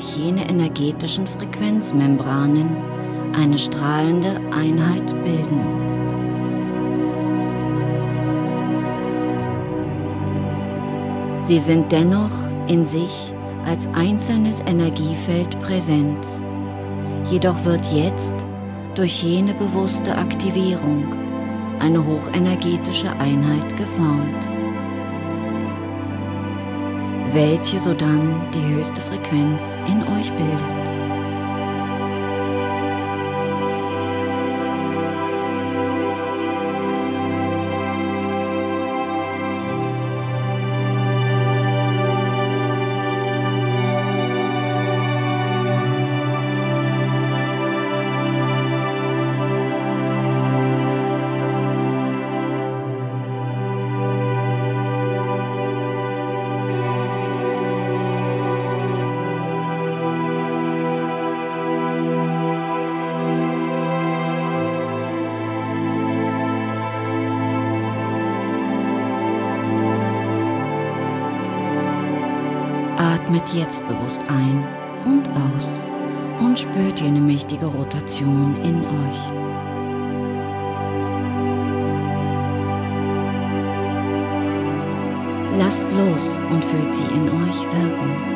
durch jene energetischen Frequenzmembranen eine strahlende Einheit bilden. Sie sind dennoch in sich als einzelnes Energiefeld präsent. Jedoch wird jetzt durch jene bewusste Aktivierung eine hochenergetische Einheit geformt, welche sodann die höchste Frequenz in euch bildet. Atmet jetzt bewusst ein und aus und spürt jene mächtige Rotation in euch. Lasst los und fühlt sie in euch wirken.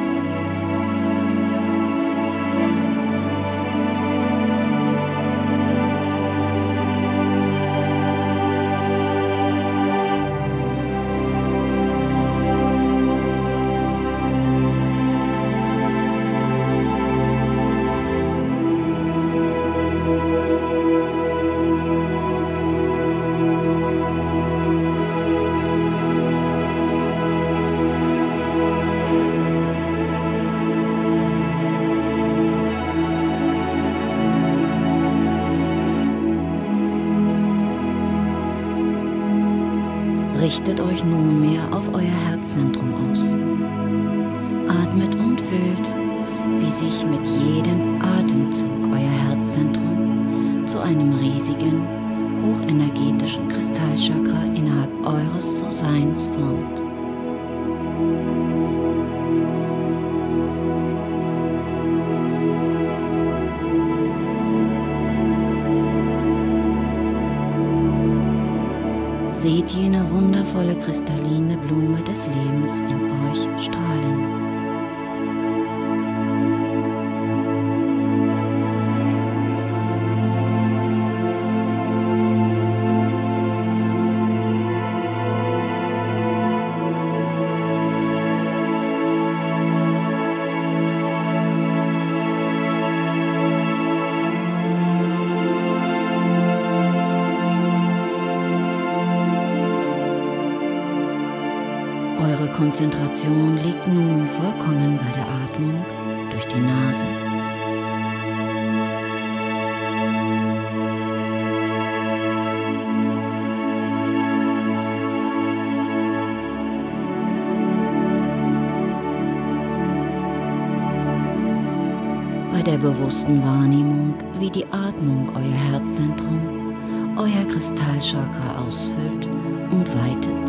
Richtet euch nunmehr auf euer Herzzentrum aus. Atmet und fühlt, wie sich mit jedem Atemzug euer Herzzentrum zu einem riesigen, hochenergetischen Kristallchakra innerhalb eures So-Seins formt. Jene wundervolle kristalline Blume des Lebens in euch strahlen. Eure Konzentration liegt nun vollkommen bei der Atmung durch die Nase. Bei der bewussten Wahrnehmung, wie die Atmung euer Herzzentrum, euer Kristallchakra ausfüllt und weitet.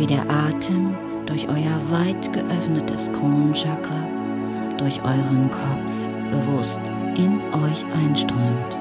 Wie der Atem durch euer weit geöffnetes Kronenchakra, durch euren Kopf bewusst in euch einströmt.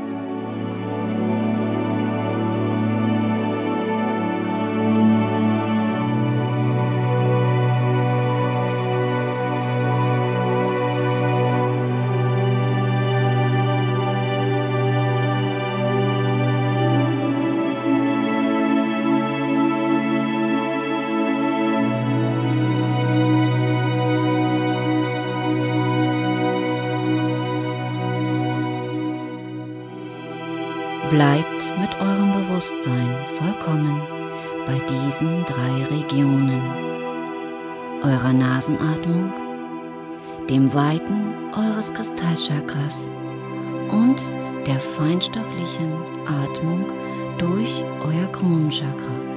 Bleibt mit eurem Bewusstsein vollkommen bei diesen drei Regionen. Eurer Nasenatmung, dem Weiten eures Kristallchakras und der feinstofflichen Atmung durch euer Kronenchakra.